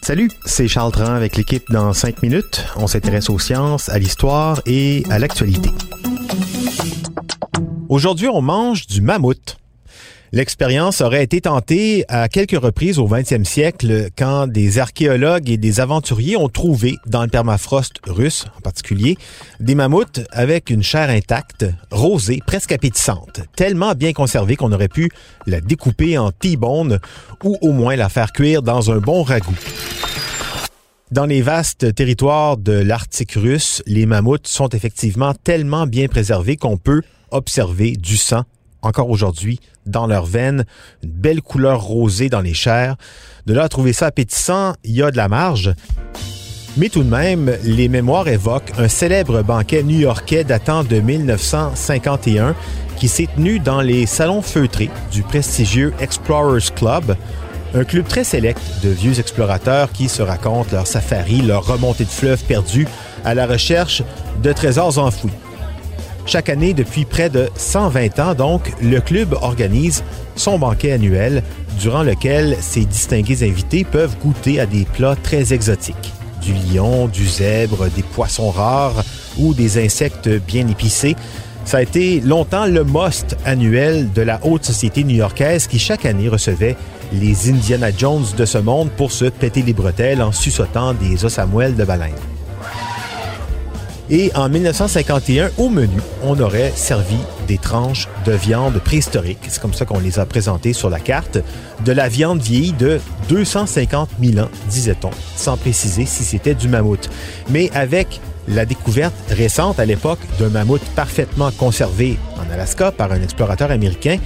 Salut, c'est Charles Tran avec l'équipe dans 5 minutes. On s'intéresse aux sciences, à l'histoire et à l'actualité. Aujourd'hui, on mange du mammouth. L'expérience aurait été tentée à quelques reprises au 20e siècle quand des archéologues et des aventuriers ont trouvé dans le permafrost russe en particulier des mammouths avec une chair intacte, rosée, presque appétissante, tellement bien conservée qu'on aurait pu la découper en T-bone ou au moins la faire cuire dans un bon ragoût. Dans les vastes territoires de l'Arctique russe, les mammouths sont effectivement tellement bien préservés qu'on peut observer du sang encore aujourd'hui dans leurs veines, une belle couleur rosée dans les chairs. De là à trouver ça appétissant, il y a de la marge. Mais tout de même, les mémoires évoquent un célèbre banquet new-yorkais datant de 1951 qui s'est tenu dans les salons feutrés du prestigieux Explorers Club, un club très sélect de vieux explorateurs qui se racontent leurs safaris, leurs remontées de fleuves perdus à la recherche de trésors enfouis. Chaque année, depuis près de 120 ans, donc, le club organise son banquet annuel durant lequel ses distingués invités peuvent goûter à des plats très exotiques. Du lion, du zèbre, des poissons rares ou des insectes bien épicés. Ça a été longtemps le most annuel de la haute société new-yorkaise qui chaque année recevait les Indiana Jones de ce monde pour se péter les bretelles en suçotant des os à moelle de baleine. Et en 1951, au menu, on aurait servi des tranches de viande préhistorique, c'est comme ça qu'on les a présentées sur la carte, de la viande vieillie de 250 000 ans, disait-on, sans préciser si c'était du mammouth. Mais avec la découverte récente à l'époque d'un mammouth parfaitement conservé en Alaska par un explorateur américain,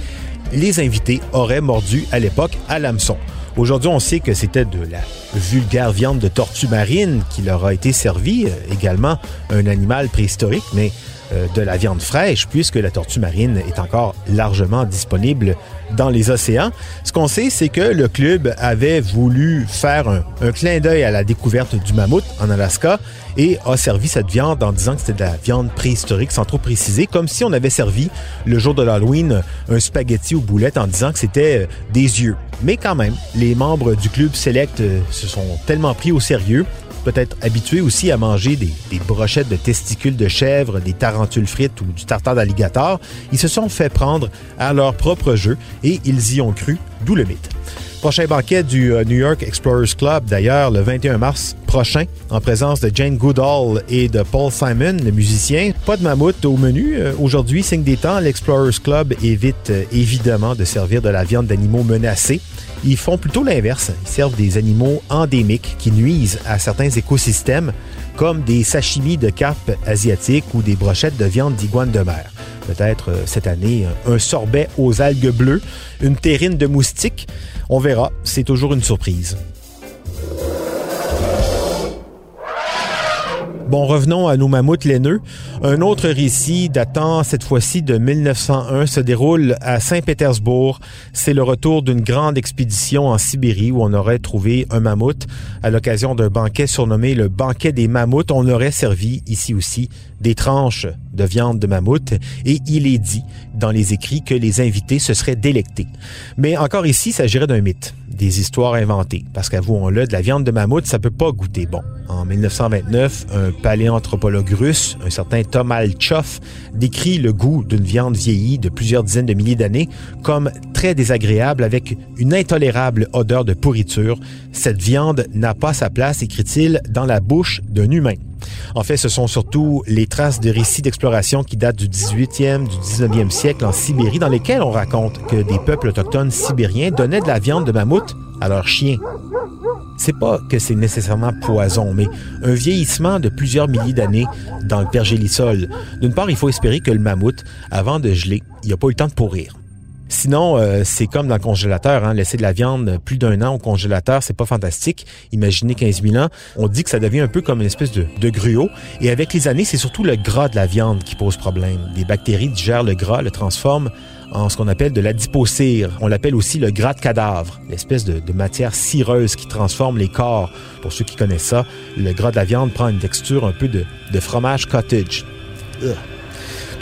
les invités auraient mordu à l'époque à l'hameçon. Aujourd'hui, on sait que c'était de la vulgaire viande de tortue marine qui leur a été servie, euh, également un animal préhistorique, mais de la viande fraîche, puisque la tortue marine est encore largement disponible dans les océans. Ce qu'on sait, c'est que le club avait voulu faire un, clin d'œil à la découverte du mammouth en Alaska et a servi cette viande en disant que c'était de la viande préhistorique, sans trop préciser, comme si on avait servi le jour de l'Halloween un spaghetti aux boulettes en disant que c'était euh, des yeux. Mais quand même, les membres du club select se sont tellement pris au sérieux peut-être habitués aussi à manger des, brochettes de testicules de chèvre, des tarentules frites ou du tartare d'alligator, ils se sont fait prendre à leur propre jeu et ils y ont cru, d'où le mythe. Prochain banquet du euh, New York Explorers Club, d'ailleurs, le 21 mars prochain, en présence de Jane Goodall et de Paul Simon, le musicien. Pas de mammouth au menu. Euh, aujourd'hui, signe des temps, l'Explorers Club évite euh, évidemment de servir de la viande d'animaux menacés. Ils font plutôt l'inverse. Ils servent des animaux endémiques qui nuisent à certains écosystèmes, comme des sashimi de carpe asiatiques ou des brochettes de viande d'iguane de mer. Peut-être euh, cette année un sorbet aux algues bleues, une terrine de moustique. On verra, c'est toujours une surprise. Bon, revenons à nos mammouths laineux. Un autre récit datant cette fois-ci de 1901 se déroule à Saint-Pétersbourg. C'est le retour d'une grande expédition en Sibérie où on aurait trouvé un mammouth à l'occasion d'un banquet surnommé le banquet des mammouths. On aurait servi ici aussi des tranches de viande de mammouth et il est dit dans les écrits que les invités se seraient délectés. Mais encore ici, il s'agirait d'un mythe, des histoires inventées, parce qu'avouons-le, de la viande de mammouth, ça peut pas goûter bon. En 1929, un paléanthropologue russe, un certain Tom Alchov, décrit le goût d'une viande vieillie de plusieurs dizaines de milliers d'années comme très désagréable avec une intolérable odeur de pourriture. Cette viande n'a pas sa place, écrit-il, dans la bouche d'un humain. En fait, ce sont surtout les traces de récits d'exploration qui datent du 18e, du 19e siècle en Sibérie, dans lesquels on raconte que des peuples autochtones sibériens donnaient de la viande de mammouth à leurs chiens. C'est pas que c'est nécessairement poison, mais un vieillissement de plusieurs milliers d'années dans le pergélisol. D'une part, il faut espérer que le mammouth, avant de geler, il n'a pas eu le temps de pourrir. Sinon, euh, c'est comme dans le congélateur, hein, laisser de la viande plus d'un an au congélateur, c'est pas fantastique. Imaginez 15 000 ans, on dit que ça devient un peu comme une espèce de, de gruau. Et avec les années, c'est surtout le gras de la viande qui pose problème. Des bactéries digèrent le gras, le transforment en ce qu'on appelle de l'adipocire. On l'appelle aussi le gras de cadavre, l'espèce de, matière cireuse qui transforme les corps. Pour ceux qui connaissent ça, le gras de la viande prend une texture un peu de, fromage cottage.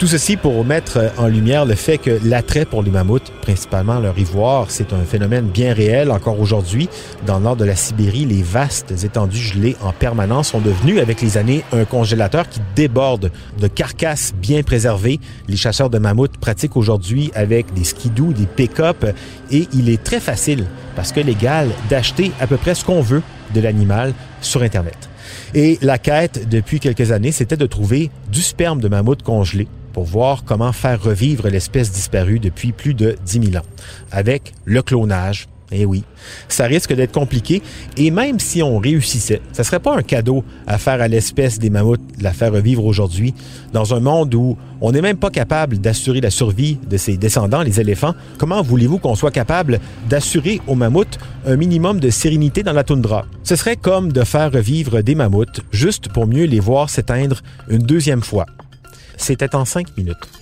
Tout ceci pour mettre en lumière le fait que l'attrait pour les mammouths, principalement leur ivoire, c'est un phénomène bien réel encore aujourd'hui. Dans le nord de la Sibérie, les vastes étendues gelées en permanence sont devenues avec les années un congélateur qui déborde de carcasses bien préservées. Les chasseurs de mammouths pratiquent aujourd'hui avec des skidoo, des pick-up et il est très facile parce que légal d'acheter à peu près ce qu'on veut de l'animal sur Internet. Et la quête depuis quelques années, c'était de trouver du sperme de mammouth congelé pour voir comment faire revivre l'espèce disparue depuis plus de 10 000 ans, avec le clonage. Eh oui, ça risque d'être compliqué et même si on réussissait, ça serait pas un cadeau à faire à l'espèce des mammouths de la faire revivre aujourd'hui dans un monde où on n'est même pas capable d'assurer la survie de ses descendants, les éléphants. Comment voulez-vous qu'on soit capable d'assurer aux mammouths un minimum de sérénité dans la toundra? Ce serait comme de faire revivre des mammouths juste pour mieux les voir s'éteindre une deuxième fois. C'était en cinq minutes.